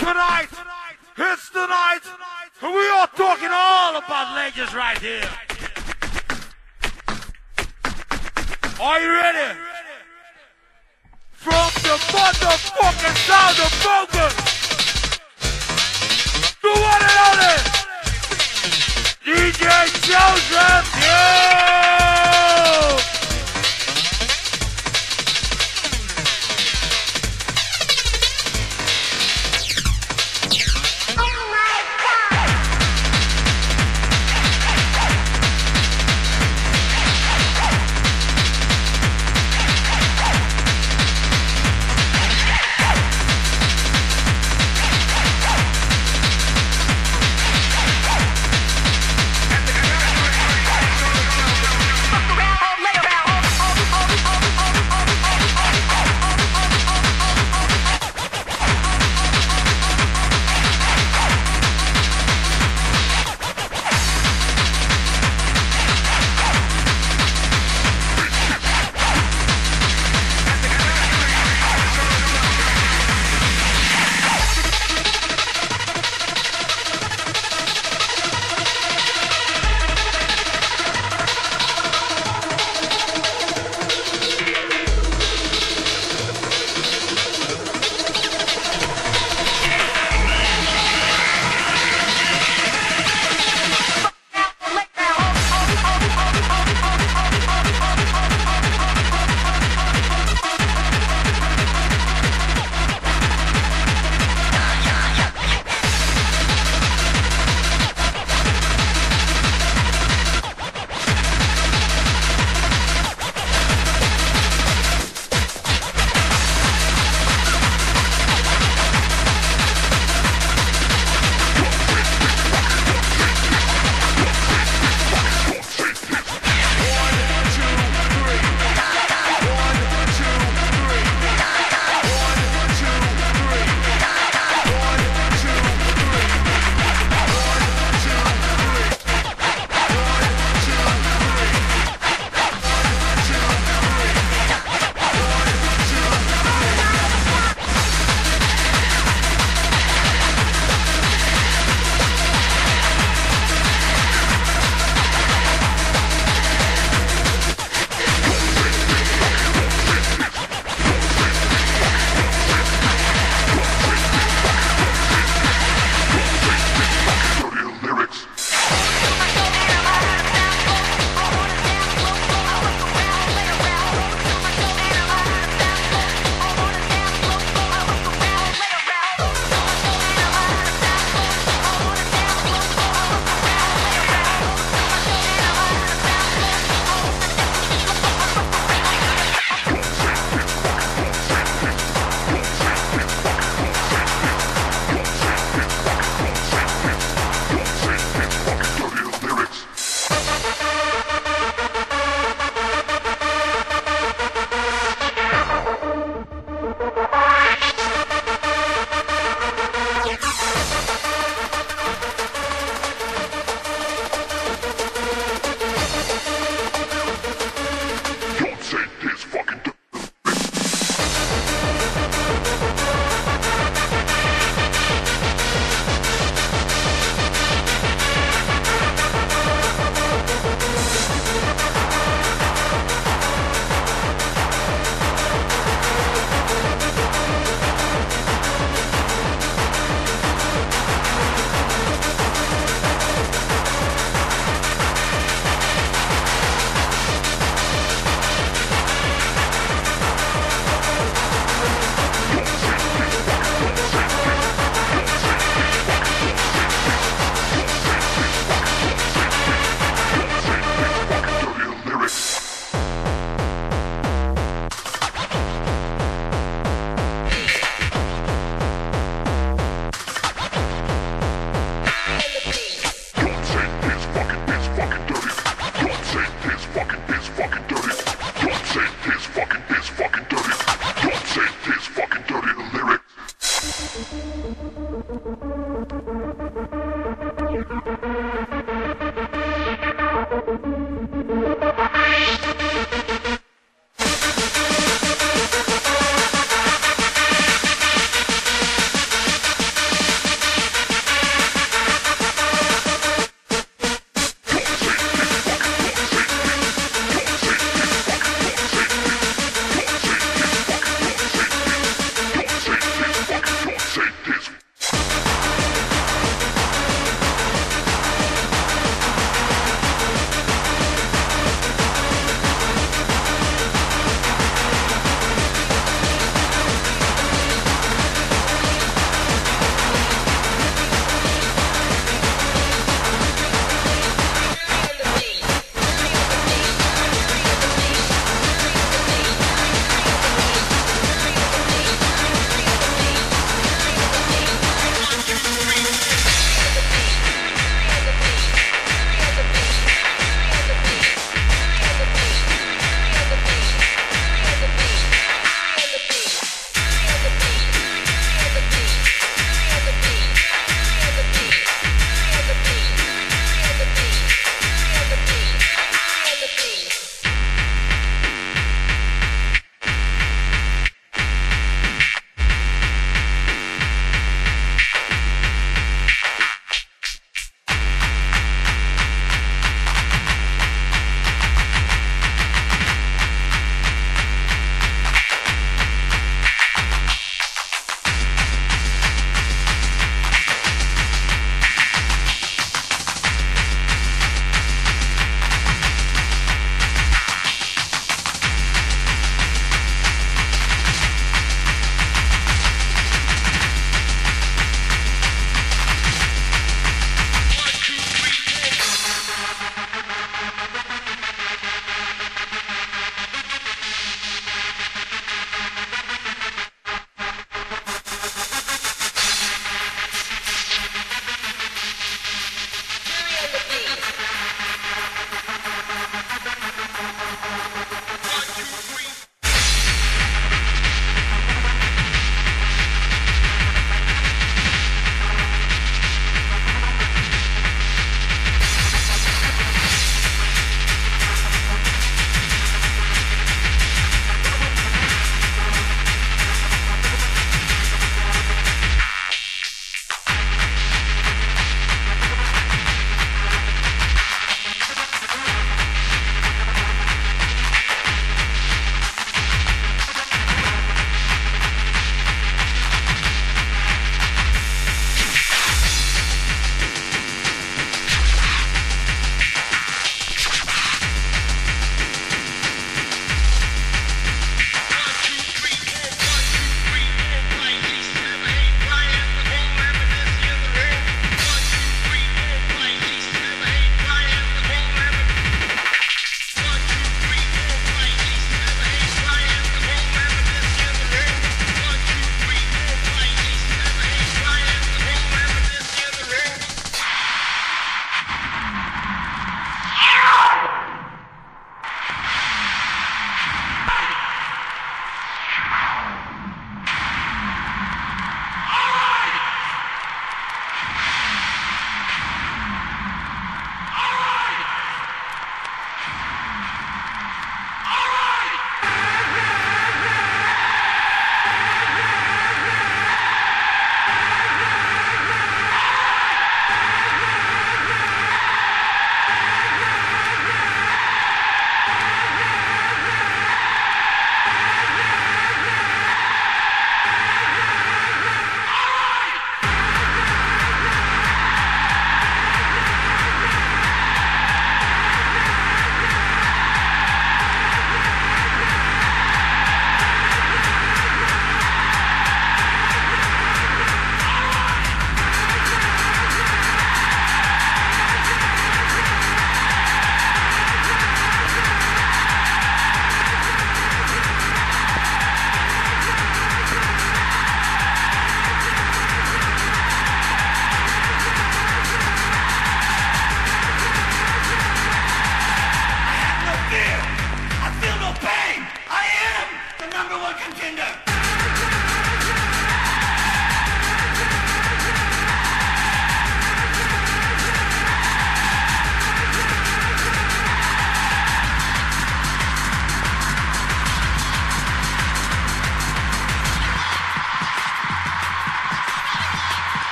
Tonight, it's the night, and we are talking all about legends right here. Are you ready? From the motherfucking sound of focus, the one and only DJ Chosen Few, yeah!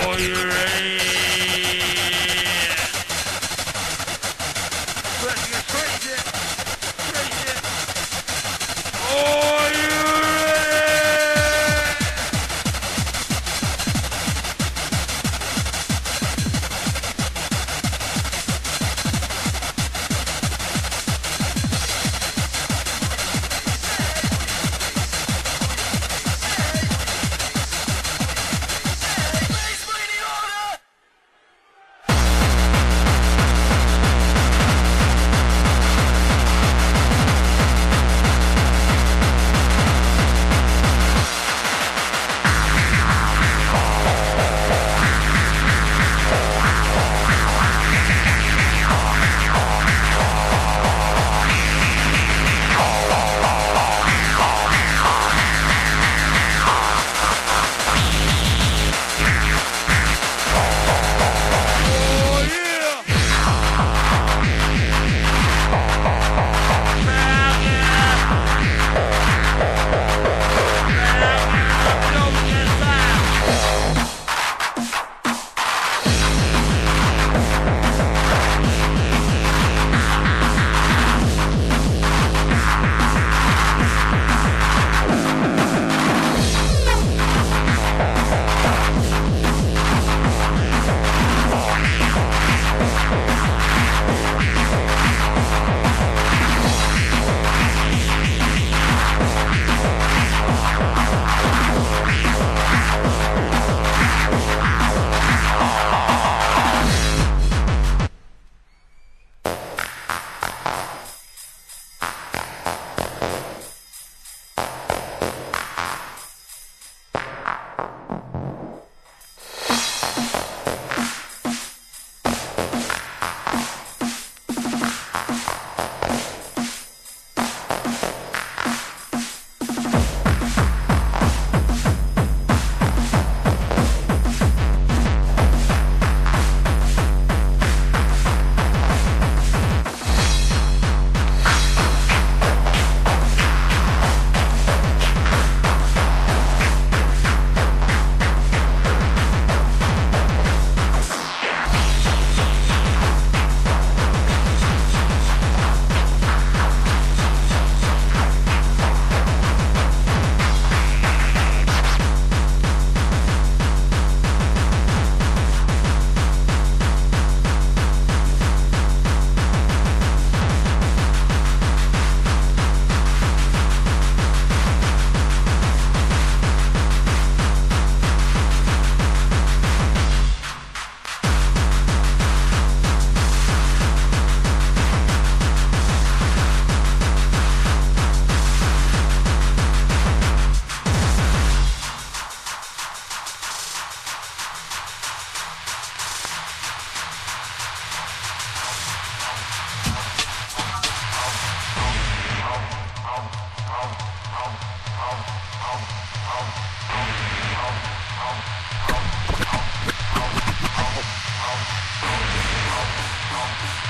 Oh you ready?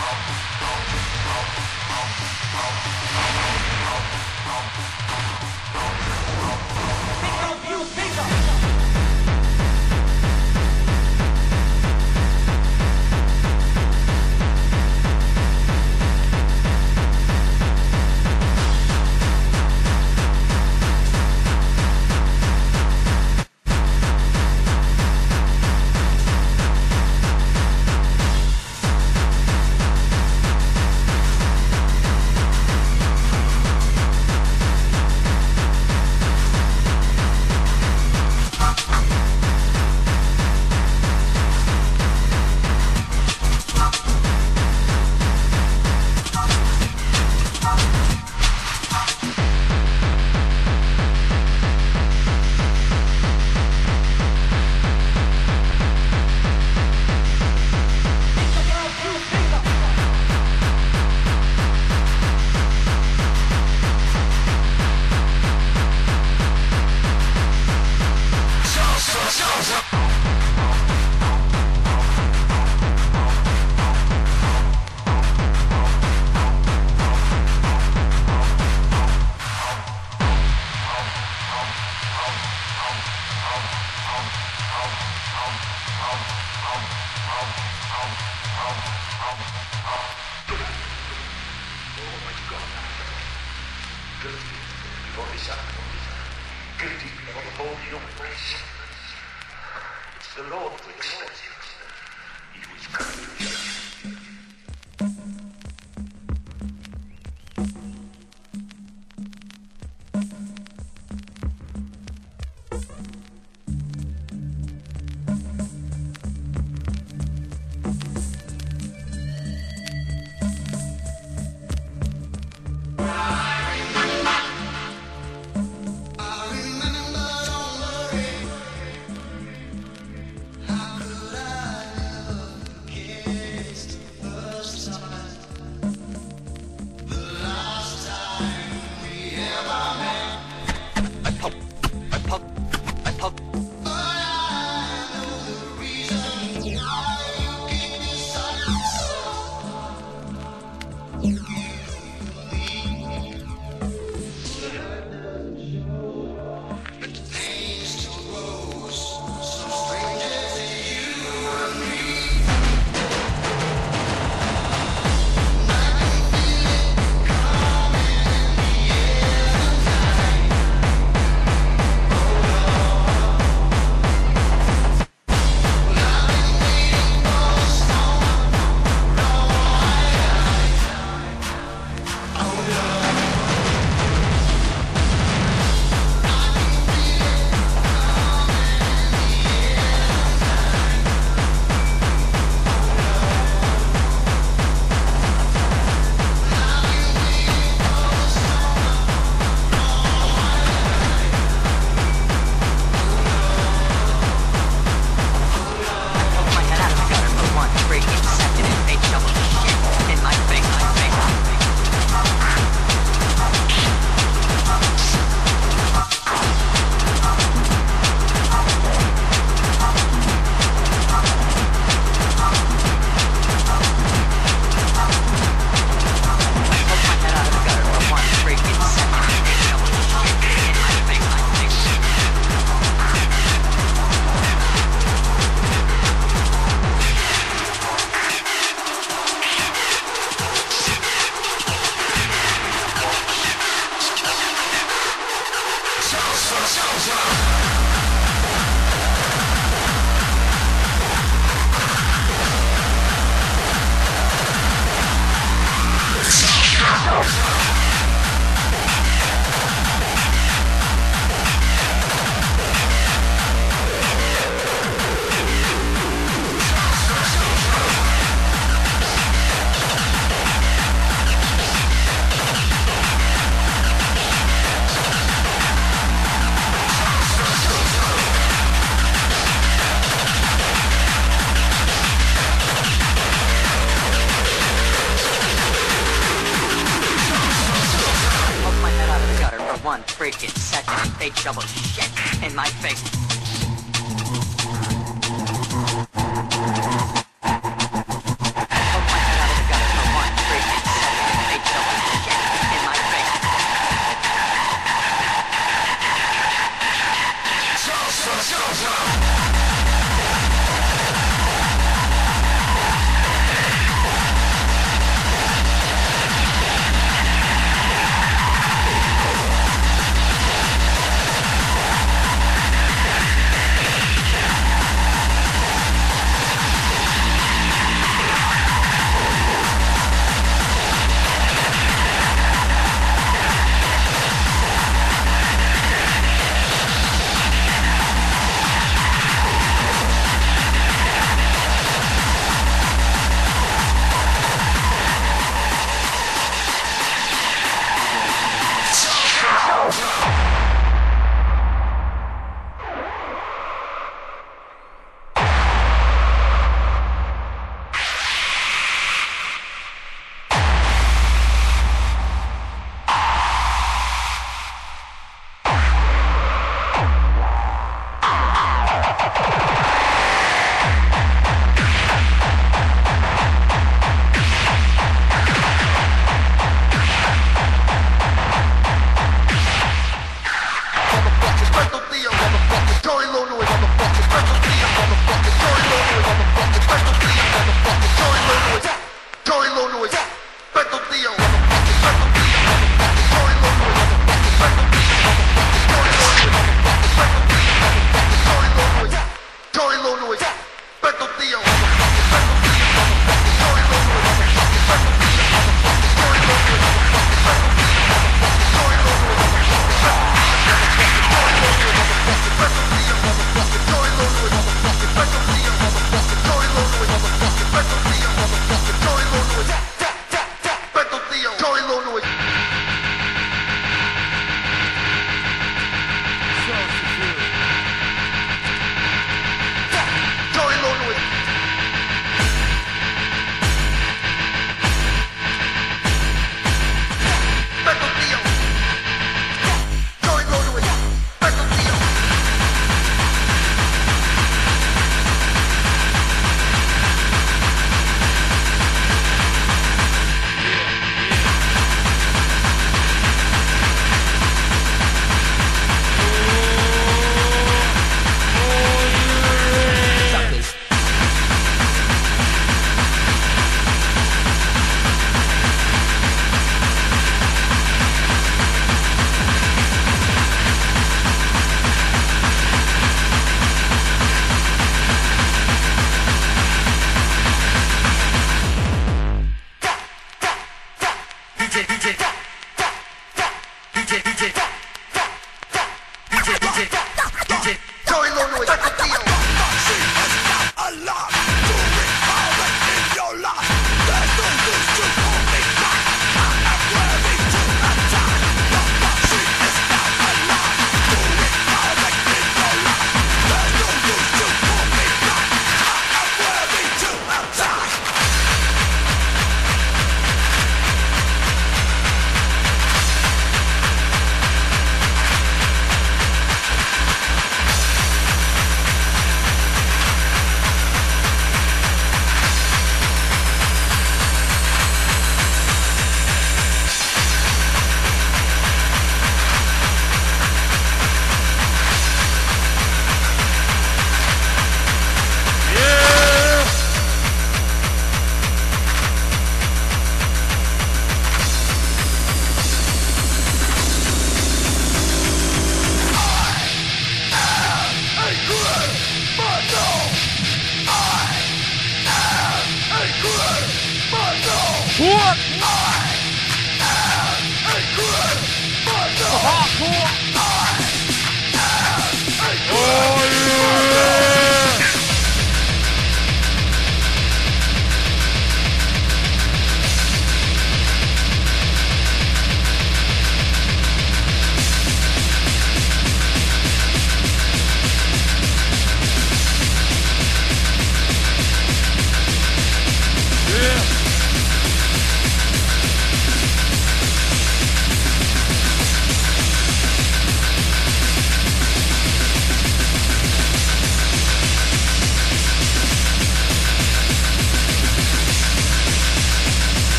How could I never forget? Freaking second. They double shit in my face.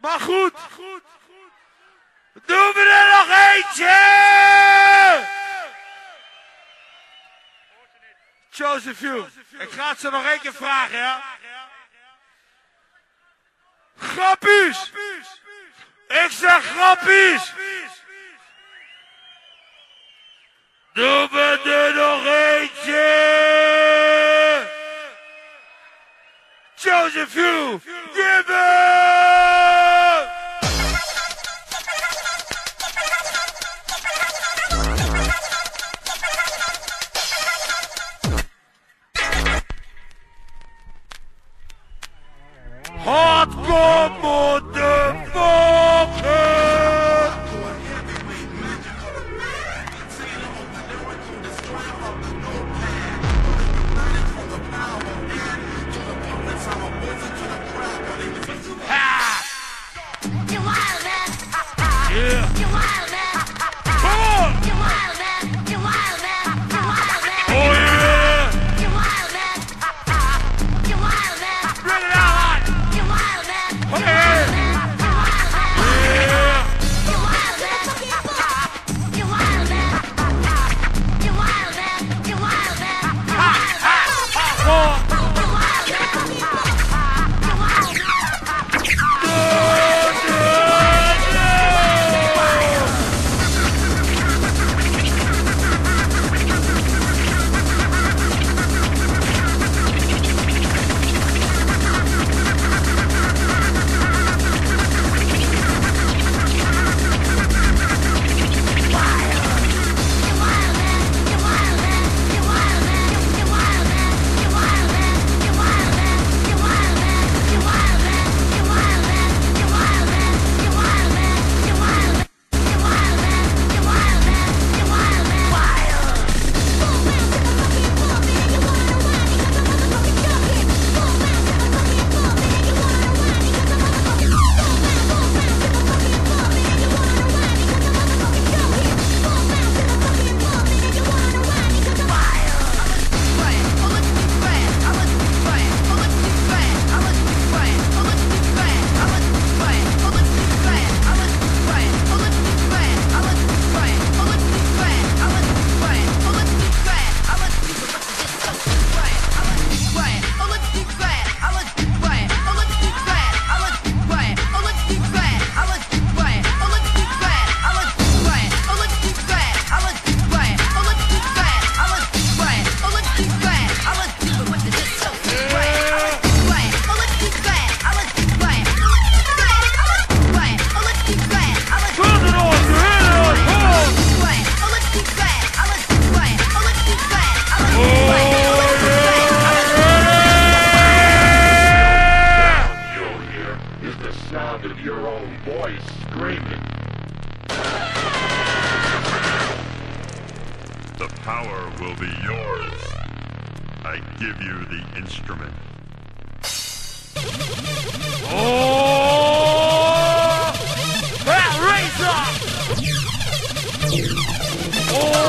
Maar goed. Doen we er nog eentje! Josephine, ik ga het ze nog één keer vragen, ja? Grappies! Ik zeg grappies! Doe me er nog eentje! Joseph Hugh Gibbons! Hardcore boy! Oh!